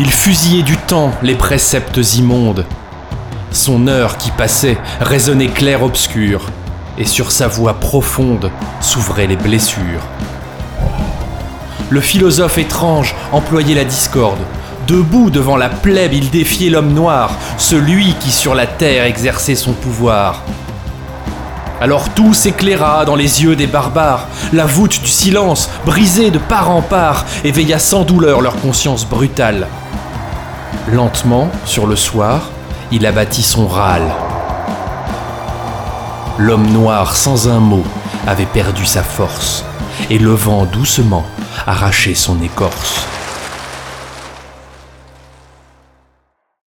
Il fusillait du temps les préceptes immondes. Son heure qui passait résonnait clair-obscur, et sur sa voix profonde s'ouvraient les blessures. Le philosophe étrange employait la discorde. Debout devant la plèbe, il défiait l'homme noir, celui qui sur la terre exerçait son pouvoir. Alors tout s'éclaira dans les yeux des barbares. La voûte du silence, brisée de part en part, éveilla sans douleur leur conscience brutale. Lentement, sur le soir, il abattit son râle. L'homme noir, sans un mot, avait perdu sa force, et le vent doucement arrachait son écorce.